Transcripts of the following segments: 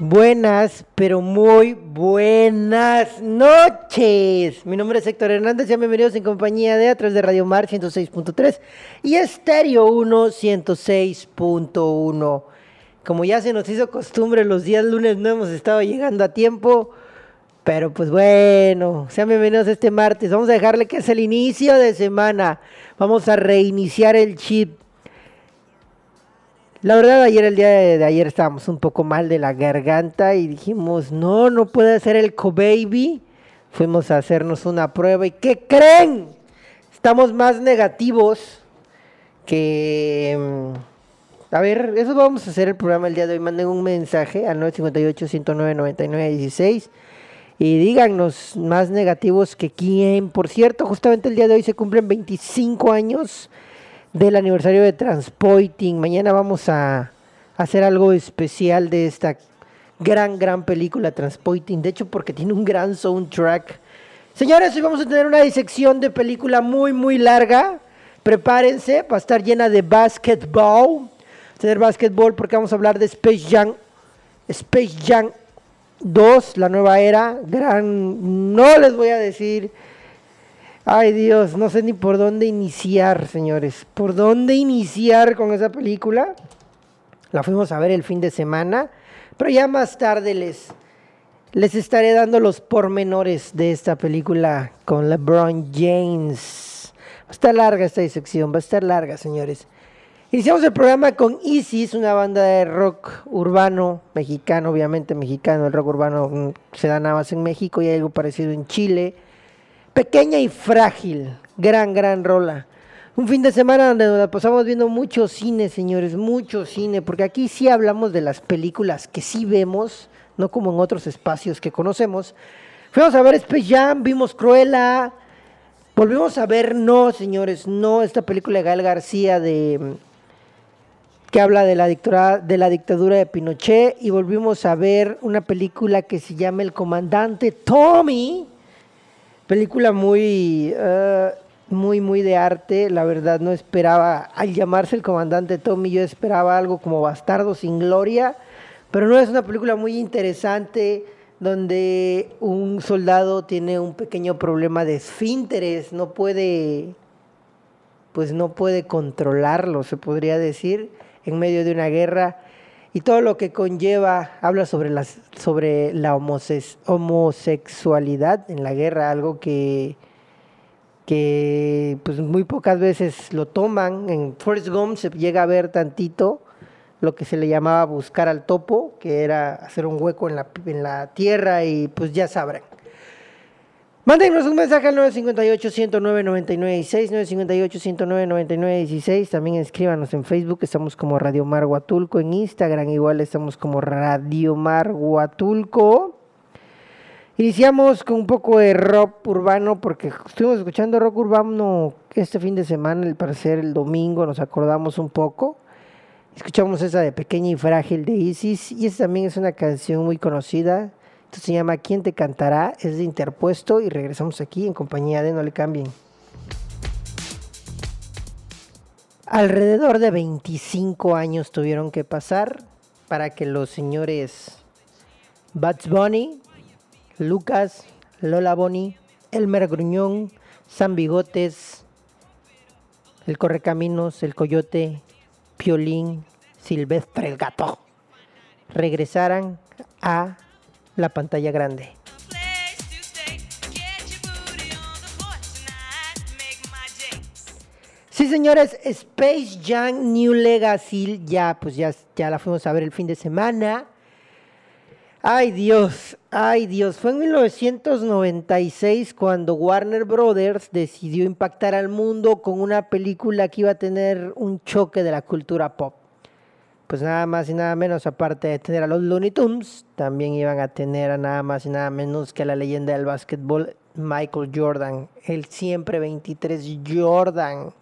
Buenas, pero muy buenas noches. Mi nombre es Héctor Hernández, sean bienvenidos en compañía de a de Radio Mar 106.3 y Estéreo 1 106.1. Como ya se nos hizo costumbre, los días lunes no hemos estado llegando a tiempo, pero pues bueno, sean bienvenidos este martes. Vamos a dejarle que es el inicio de semana. Vamos a reiniciar el chip. La verdad, ayer, el día de, ayer, estábamos un poco mal de la garganta y dijimos, no, no puede ser el co-baby. Fuimos a hacernos una prueba y ¿qué creen? Estamos más negativos que... mm, A ver, eso vamos a hacer el programa el día de hoy. Manden un mensaje al 958-109-9916 y díganos más negativos que quién. Por cierto, justamente el día de hoy se cumplen 25 años del aniversario de Transpoiting. Mañana vamos a hacer algo especial de esta gran, gran película Transpoiting. De hecho, porque tiene un gran soundtrack. Señores, hoy vamos a tener una disección de película muy, muy larga. Prepárense para estar llena de basketball. Tener basketball porque vamos a hablar de Space Jam. Space Jam 2, la nueva era. Gran. No les voy a decir. Ay Dios, no sé ni por dónde iniciar, señores. ¿Por dónde iniciar con esa película? La fuimos a ver el fin de semana, pero ya más tarde les, les estaré dando los pormenores de esta película con LeBron James. Va a estar larga esta disección, va a estar larga, señores. Iniciamos el programa con Isis, una banda de rock urbano mexicano, obviamente mexicano. El rock urbano mm, se da nada más en México y hay algo parecido en Chile. Pequeña y frágil, gran, gran rola. Un fin de semana donde nos la pasamos viendo mucho cine, señores, mucho cine, porque aquí sí hablamos de las películas que sí vemos, no como en otros espacios que conocemos. Fuimos a ver Space Jam, vimos Cruella, volvimos a ver No, señores, No, esta película de Gael García de que habla de la, de la dictadura de Pinochet y volvimos a ver una película que se llama El Comandante Tommy, película muy, eh, muy, muy de arte. La verdad no esperaba, al llamarse El Comandante Tommy, yo esperaba algo como Bastardo sin Gloria, pero no es una película muy interesante donde un soldado tiene un pequeño problema de esfínteres, no puede, pues no puede controlarlo, se podría decir, en medio de una guerra y todo lo que conlleva, habla sobre, las, sobre la homosexualidad en la guerra, algo que, que pues muy pocas veces lo toman. En Forrest Gump se llega a ver tantito lo que se le llamaba buscar al topo, que era hacer un hueco en la, en la tierra y pues ya sabrán. Mándenos un mensaje al 958-109-9916, 958-109-9916. También escríbanos en Facebook, estamos como Radio Mar Huatulco. En Instagram igual estamos como Radio Mar Huatulco. Iniciamos con un poco de rock urbano porque estuvimos escuchando rock urbano este fin de semana, al parecer el domingo, nos acordamos un poco. Escuchamos esa de Pequeña y Frágil de Isis y esa también es una canción muy conocida. Esto se llama ¿Quién te cantará? Es de Interpuesto y regresamos aquí en compañía de No le cambien. Alrededor de 25 años tuvieron que pasar para que los señores Bugs Bunny, Lucas, Lola Bonnie, Elmer Gruñón, San Bigotes, El Correcaminos, El Coyote, Piolín, Silvestre el Gato regresaran a la pantalla grande. Sí, señores, Space Jam New Legacy, ya pues ya, ya la fuimos a ver el fin de semana. Ay Dios, ay Dios, fue en 1996 cuando Warner Brothers decidió impactar al mundo con una película que iba a tener un choque de la cultura pop. Pues nada más y nada menos, aparte de tener a los Looney Tunes, también iban a tener a nada más y nada menos que a la leyenda del básquetbol Michael Jordan, el siempre 23 Jordan.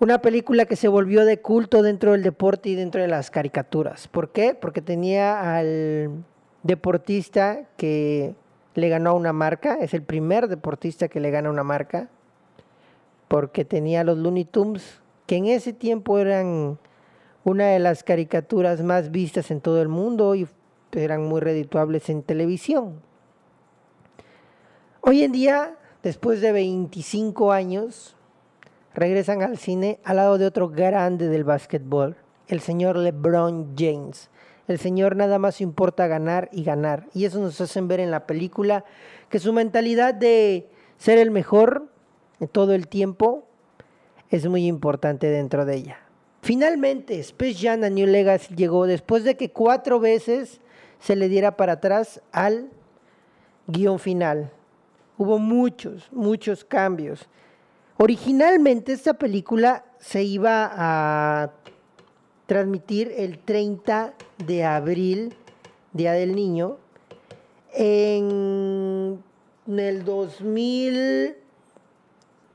Una película que se volvió de culto dentro del deporte y dentro de las caricaturas. ¿Por qué? Porque tenía al deportista que le ganó a una marca, es el primer deportista que le gana una marca, porque tenía los Looney Tunes, que en ese tiempo eran una de las caricaturas más vistas en todo el mundo y eran muy redituables en televisión. Hoy en día, después de 25 años, regresan al cine al lado de otro grande del básquetbol, el señor LeBron James. El señor nada más importa ganar y ganar. Y eso nos hacen ver en la película que su mentalidad de ser el mejor todo el tiempo es muy importante dentro de ella. Finalmente, Space Jam A New Legacy llegó después de que cuatro veces se le diera para atrás al guion final. Hubo muchos, muchos cambios. Originalmente esta película se iba a transmitir el 30 de abril, Día del Niño, en el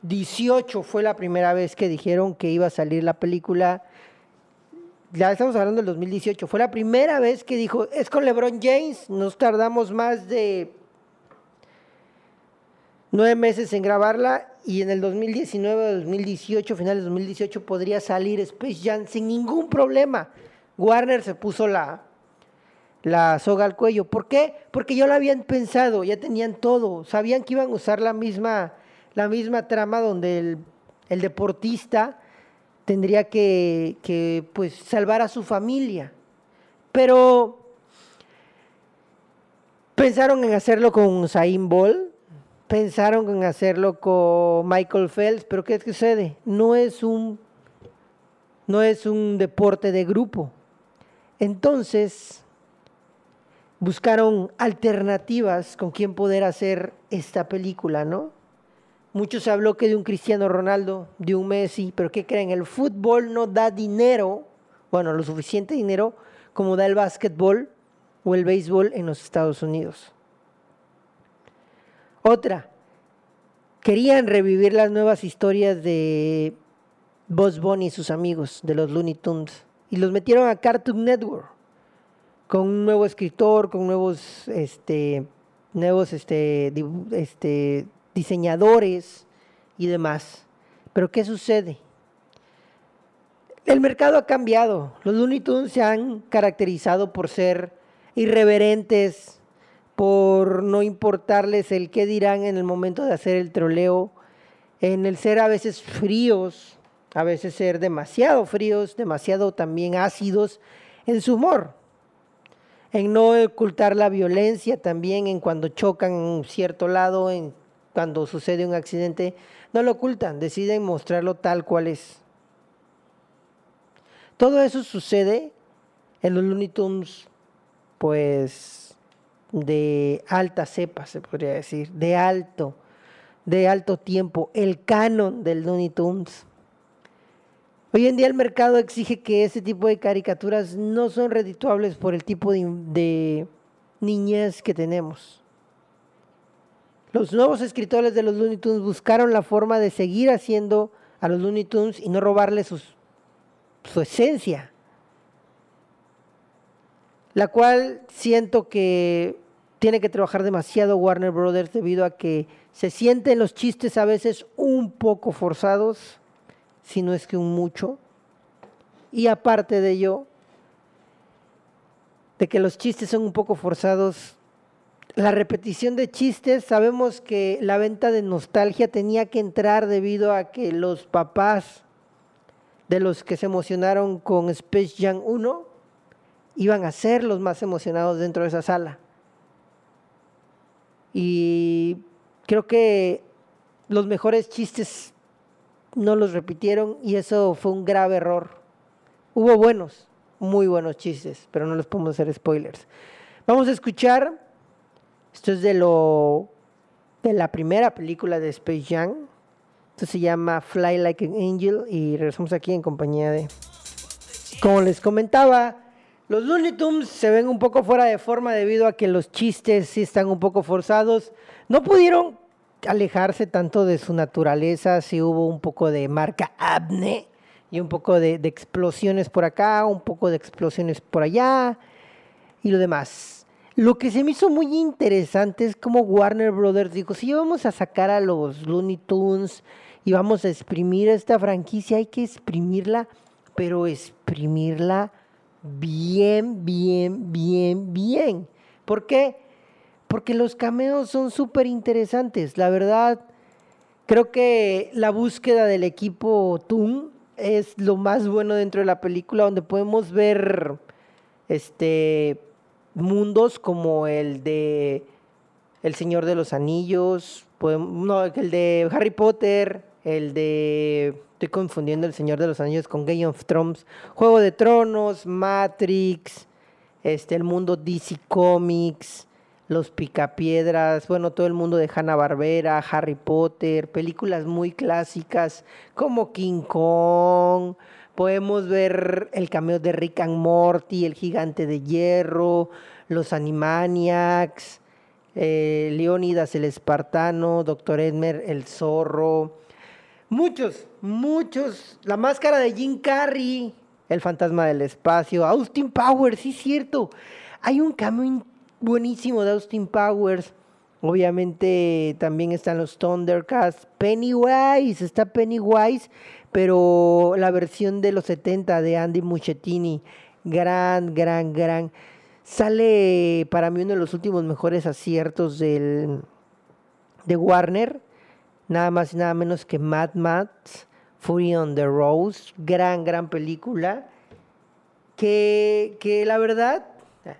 2018 fue la primera vez que dijeron que iba a salir la película. Ya estamos hablando del 2018. Fue la primera vez que dijo, es con LeBron James. Nos tardamos más de nueve meses en grabarla y en el 2019 2018, finales de 2018, podría salir Space Jam sin ningún problema. Warner se puso la, la soga al cuello. ¿Por qué? Porque ya lo habían pensado, ya tenían todo, sabían que iban a usar la misma, la misma trama donde el, deportista tendría que, pues, salvar a su familia. Pero pensaron en hacerlo con Zayn Ball, pensaron en hacerlo con Michael Phelps, pero ¿qué sucede? No es un, no es un deporte de grupo. Entonces, buscaron alternativas con quien poder hacer esta película, ¿no? Muchos se habló que de un Cristiano Ronaldo, de un Messi, pero ¿qué creen? El fútbol no da dinero, bueno, lo suficiente dinero como da el básquetbol o el béisbol en los Estados Unidos. Otra, querían revivir las nuevas historias de Boss Bunny y sus amigos de los Looney Tunes y los metieron a Cartoon Network con un nuevo escritor, con nuevos, este, nuevos este, este, diseñadores y demás. Pero ¿qué sucede? El mercado ha cambiado. Los Looney Tunes se han caracterizado por ser irreverentes, por no importarles el qué dirán en el momento de hacer el troleo, en el ser a veces fríos, a veces ser demasiado fríos, demasiado también ácidos en su humor, en no ocultar la violencia también en cuando chocan en cierto lado, en cuando sucede un accidente, no lo ocultan, deciden mostrarlo tal cual es. Todo eso sucede en los Looney Tunes, pues de alta cepa, se podría decir, de alto, de alto tiempo, el canon del Looney Tunes. Hoy en día el mercado exige que ese tipo de caricaturas no son redituables por el tipo de, de niñez que tenemos. Los nuevos escritores de los Looney Tunes buscaron la forma de seguir haciendo a los Looney Tunes y no robarles su esencia. La cual siento que tiene que trabajar demasiado Warner Brothers debido a que se sienten los chistes a veces un poco forzados, si no es que un mucho. Y aparte de ello, de que los chistes son un poco forzados, la repetición de chistes, sabemos que la venta de nostalgia tenía que entrar debido a que los papás de los que se emocionaron con Space Jam 1 iban a ser los más emocionados dentro de esa sala. Y creo que los mejores chistes no los repitieron y eso fue un grave error. Hubo buenos, muy buenos chistes, pero no les podemos hacer spoilers. Vamos a escuchar, esto es de lo de la primera película de Space Jam. Esto se llama Fly Like an Angel y regresamos aquí en compañía de... Como les comentaba, los Looney Tunes se ven un poco fuera de forma debido a que los chistes sí están un poco forzados. No pudieron alejarse tanto de su naturaleza, sí hubo un poco de marca Abne y un poco de, de explosiones por acá, un poco de explosiones por allá y lo demás. Lo que se me hizo muy interesante es como Warner Brothers dijo, si vamos a sacar a los Looney Tunes y vamos a exprimir esta franquicia, hay que exprimirla, pero exprimirla bien, bien, bien, bien. ¿Por qué? Porque los cameos son súper interesantes. La verdad, creo que la búsqueda del equipo Toon es lo más bueno dentro de la película, donde podemos ver este mundos como el de El Señor de los Anillos, no, el de Harry Potter, el de estoy confundiendo El Señor de los Anillos con Game of Thrones, Juego de Tronos, Matrix, este el mundo DC Comics, Los Picapiedras, bueno, todo el mundo de Hanna Barbera, Harry Potter, películas muy clásicas como King Kong, Podemos ver el cameo de Rick and Morty, el gigante de hierro, los Animaniacs, eh, Leónidas el espartano, Doctor Edmer el zorro. Muchos, muchos. La máscara de Jim Carrey, el fantasma del espacio, Austin Powers, sí cierto. Hay un cameo buenísimo de Austin Powers. Obviamente también están los Thundercats. Pennywise, está Pennywise, pero la versión de los 70 de Andy Muschettini, gran, gran, gran. Sale para mí uno de los últimos mejores aciertos del, de Warner, nada más y nada menos que Mad Max, Fury on the Rose, gran, gran película, que, que la verdad,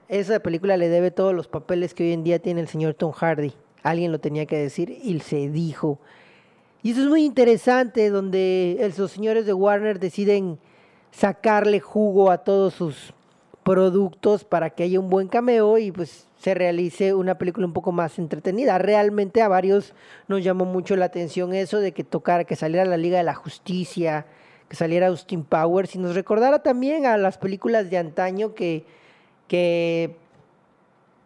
esa película le debe todos los papeles que hoy en día tiene el señor Tom Hardy. Alguien lo tenía que decir y se dijo. Y eso es muy interesante, donde esos señores de Warner deciden sacarle jugo a todos sus productos para que haya un buen cameo y pues se realice una película un poco más entretenida. Realmente a varios nos llamó mucho la atención eso de que tocara, que saliera la Liga de la Justicia, que saliera Austin Powers y nos recordara también a las películas de antaño que, que,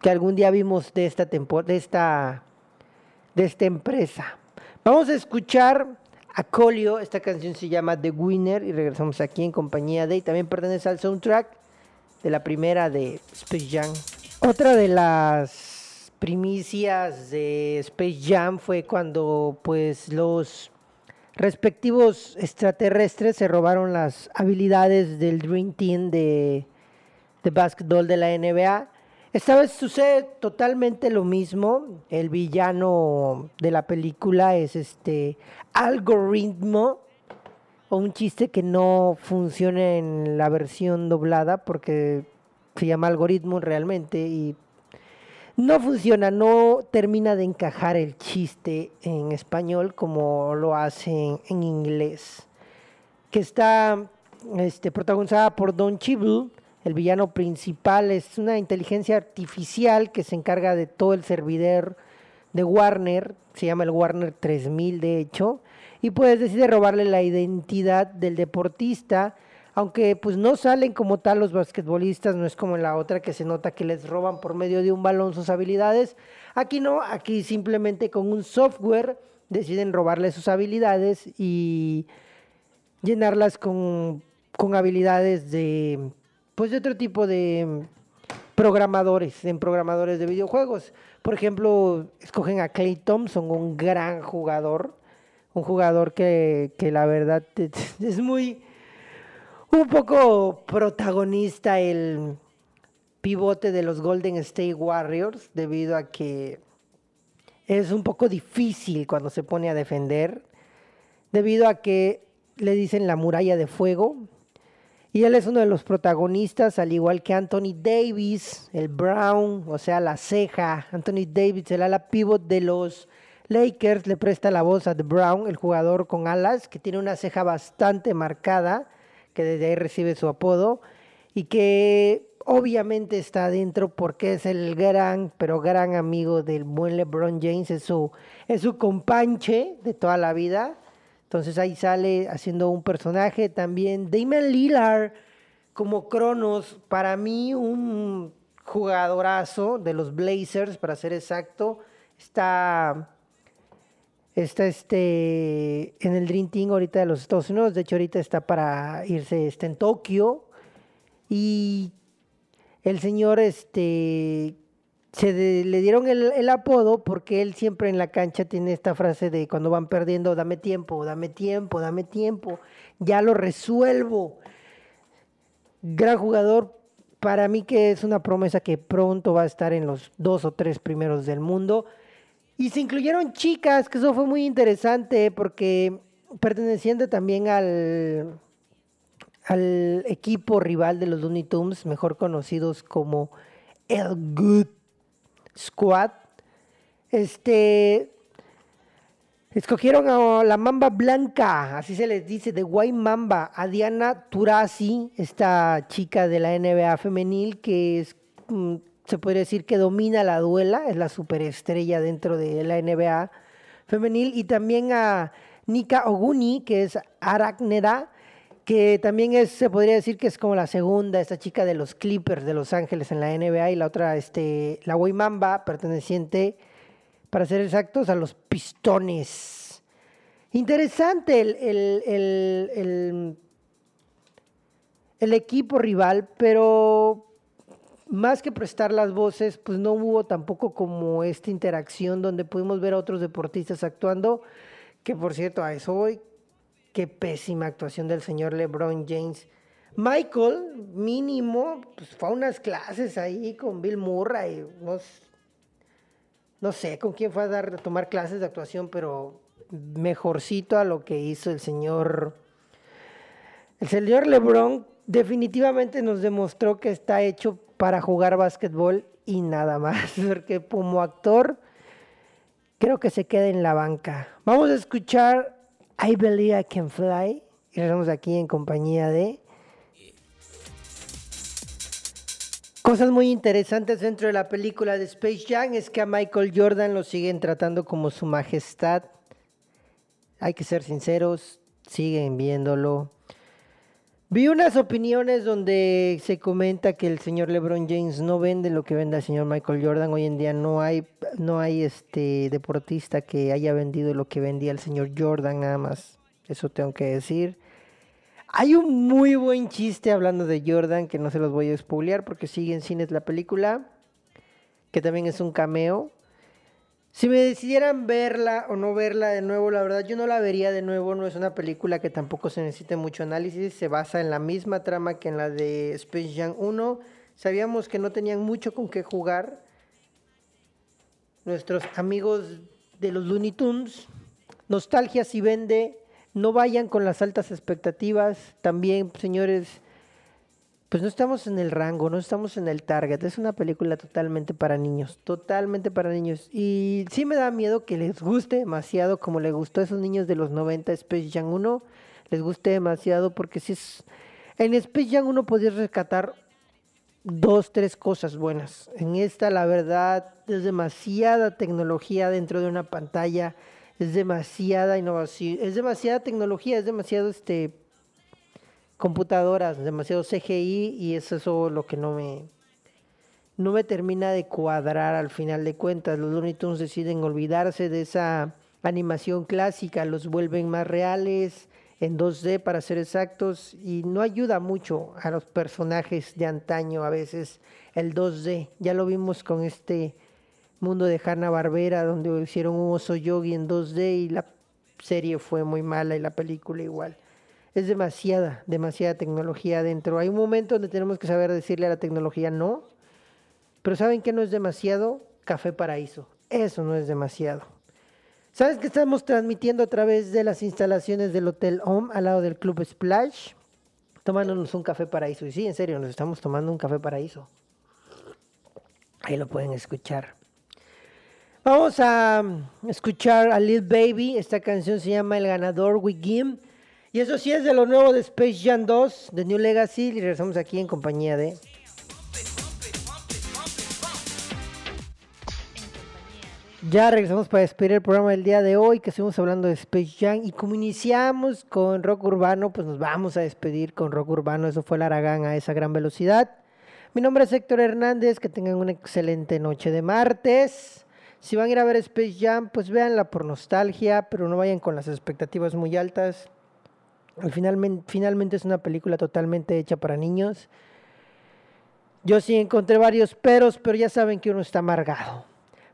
que algún día vimos de esta de esta, de esta empresa. Vamos a escuchar a Colio, esta canción se llama The Winner y regresamos aquí en compañía de, y también pertenece al soundtrack de la primera de Space Jam. Otra de las primicias de Space Jam fue cuando pues los respectivos extraterrestres se robaron las habilidades del Dream Team de, de básquetbol de la NBA esta vez sucede totalmente lo mismo. El villano de la película es este algoritmo o un chiste que no funciona en la versión doblada porque se llama algoritmo realmente y no funciona, no termina de encajar el chiste en español como lo hace en, inglés. Que está este, protagonizada por Don Chible el villano principal es una inteligencia artificial que se encarga de todo el servidor de Warner, se llama el Warner 3000 de hecho, y pues decide robarle la identidad del deportista, aunque pues no salen como tal los basquetbolistas, no es como en la otra que se nota que les roban por medio de un balón sus habilidades, aquí no, aquí simplemente con un software deciden robarle sus habilidades y llenarlas con, con habilidades de pues de otro tipo de programadores, en programadores de videojuegos. Por ejemplo, escogen a Clay Thompson, un gran jugador, un jugador que, que la verdad es muy, un poco protagonista el pivote de los Golden State Warriors, debido a que es un poco difícil cuando se pone a defender, debido a que le dicen la muralla de fuego, y él es uno de los protagonistas, al igual que Anthony Davis, el Brown, o sea, la ceja. Anthony Davis, el ala pivot de los Lakers le presta la voz a The Brown, el jugador con alas, que tiene una ceja bastante marcada, que desde ahí recibe su apodo, y que obviamente está adentro porque es el gran, pero gran amigo del buen LeBron James, es su, es su companche de toda la vida. Entonces ahí sale haciendo un personaje también. Damon Lillard como Cronos, para mí un jugadorazo de los Blazers, para ser exacto. Está, está este, en el Dream Team ahorita de los Estados Unidos. De hecho, ahorita está para irse está en Tokio. Y el señor este, se le dieron el, apodo porque él siempre en la cancha tiene esta frase de cuando van perdiendo, dame tiempo, dame tiempo, dame tiempo, ya lo resuelvo. Gran jugador, para mí que es una promesa que pronto va a estar en los dos o tres primeros del mundo. Y se incluyeron chicas, que eso fue muy interesante porque perteneciendo también al, al equipo rival de los Looney Tunes, mejor conocidos como el Good Squad. Este escogieron a la Mamba Blanca, así se les dice, de White Mamba, a Diana Turasi, esta chica de la NBA femenil que mm, se podría decir que domina la duela, es la superestrella dentro de la NBA femenil, y también a Nika Oguni, que es Aracneda, que también es, se podría decir que es como la segunda, esta chica de los Clippers de Los Ángeles en la NBA, y la otra, este, la Mamba, perteneciente, para ser exactos, a los Pistones. Interesante el, el, el, el, el equipo rival, pero más que prestar las voces, pues no hubo tampoco como esta interacción donde pudimos ver a otros deportistas actuando, que por cierto, a eso voy, Qué pésima actuación del señor LeBron James. Michael, mínimo, pues fue a unas clases ahí con Bill Murray. No, no sé con quién fue a, dar, a tomar clases de actuación, pero mejorcito a lo que hizo el señor. El señor LeBron definitivamente nos demostró que está hecho para jugar básquetbol y nada más, porque como actor creo que se queda en la banca. Vamos a escuchar I Believe I Can Fly. Y estamos aquí en compañía de... Cosas muy interesantes dentro de la película de Space Jam es que a Michael Jordan lo siguen tratando como su majestad. Hay que ser sinceros, siguen viéndolo. Vi unas opiniones donde se comenta que el señor LeBron James no vende lo que vende el señor Michael Jordan. Hoy en día no hay, no hay este deportista que haya vendido lo que vendía el señor Jordan, nada más. Eso tengo que decir. Hay un muy buen chiste hablando de Jordan que no se los voy a spoilear porque sigue en cines la película, que también es un cameo. Si me decidieran verla o no verla de nuevo, la verdad yo no la vería de nuevo. No es una película que tampoco se necesite mucho análisis. Se basa en la misma trama que en la de Space Jam 1. Sabíamos que no tenían mucho con qué jugar. Nuestros amigos de los Looney Tunes. Nostalgia si vende. No vayan con las altas expectativas. También, señores, pues no estamos en el rango, no estamos en el target. Es una película totalmente para niños, totalmente para niños. Y sí me da miedo que les guste demasiado como le gustó a esos niños de los 90 Space Jam 1. Les guste demasiado porque si es... En Space Jam 1 podías rescatar dos, tres cosas buenas. En esta, la verdad, es demasiada tecnología dentro de una pantalla. Es demasiada innovación. Es demasiada tecnología, es demasiado este computadoras, demasiado CGI y es eso lo que no me no me termina de cuadrar al final de cuentas. Los Looney Tunes deciden olvidarse de esa animación clásica, los vuelven más reales en 2D para ser exactos y no ayuda mucho a los personajes de antaño a veces el 2D. Ya lo vimos con este mundo de Hanna Barbera donde hicieron un oso yogi en 2D y la serie fue muy mala y la película igual es demasiada, demasiada tecnología adentro. Hay un momento donde tenemos que saber decirle a la tecnología no, pero ¿saben qué no es demasiado? Café Paraíso. Eso no es demasiado. ¿Sabes que estamos transmitiendo a través de las instalaciones del Hotel Home al lado del Club Splash? Tomándonos un café paraíso. Y sí, en serio, nos estamos tomando un café paraíso. Ahí lo pueden escuchar. Vamos a escuchar a Lil Baby. Esta canción se llama El Ganador We Game. Y eso sí es de lo nuevo de Space Jam 2, de New Legacy. Y regresamos aquí en compañía de. Ya regresamos para despedir el programa del día de hoy, que estuvimos hablando de Space Jam. Y como iniciamos con rock urbano, pues nos vamos a despedir con rock urbano. Eso fue el Aragán a esa gran velocidad. Mi nombre es Héctor Hernández. Que tengan una excelente noche de martes. Si van a ir a ver Space Jam, pues véanla por nostalgia, pero no vayan con las expectativas muy altas. Finalmente, finalmente es una película totalmente hecha para niños. Yo sí encontré varios peros, pero ya saben que uno está amargado.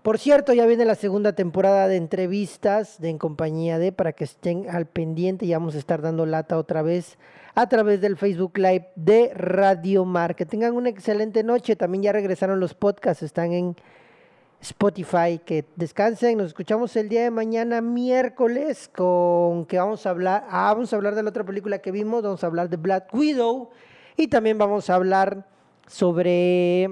Por cierto, ya viene la segunda temporada de entrevistas de En Compañía de para que estén al pendiente y vamos a estar dando lata otra vez a través del Facebook Live de Radio Mar. Que tengan una excelente noche. También ya regresaron los podcasts, están en Spotify. Que descansen. Nos escuchamos el día de mañana, miércoles, con que vamos a hablar. Ah, vamos a hablar de la otra película que vimos. Vamos a hablar de Black Widow. Y también vamos a hablar sobre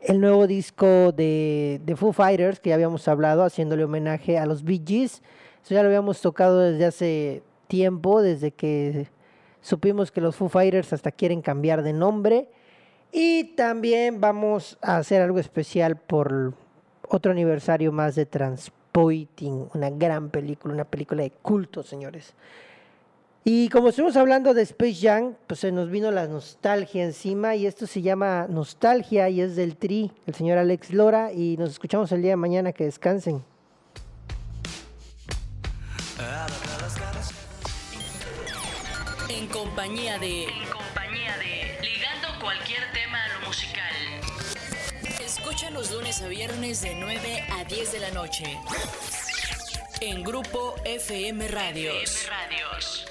el nuevo disco de, de, Foo Fighters que ya habíamos hablado, haciéndole homenaje a los Bee Gees. Eso ya lo habíamos tocado desde hace tiempo, desde que supimos que los Foo Fighters hasta quieren cambiar de nombre. Y también vamos a hacer algo especial por otro aniversario más de Transpoiting, una gran película, una película de culto, señores. Y como estuvimos hablando de Space Jam, pues se nos vino la nostalgia encima y esto se llama Nostalgia y es del Tri, el señor Alex Lora y nos escuchamos el día de mañana, que descansen. En compañía de... En compañía de... Ligando cualquier Escucha los lunes a viernes de 9 a 10 de la noche. En Grupo FM Radios. FM Radios.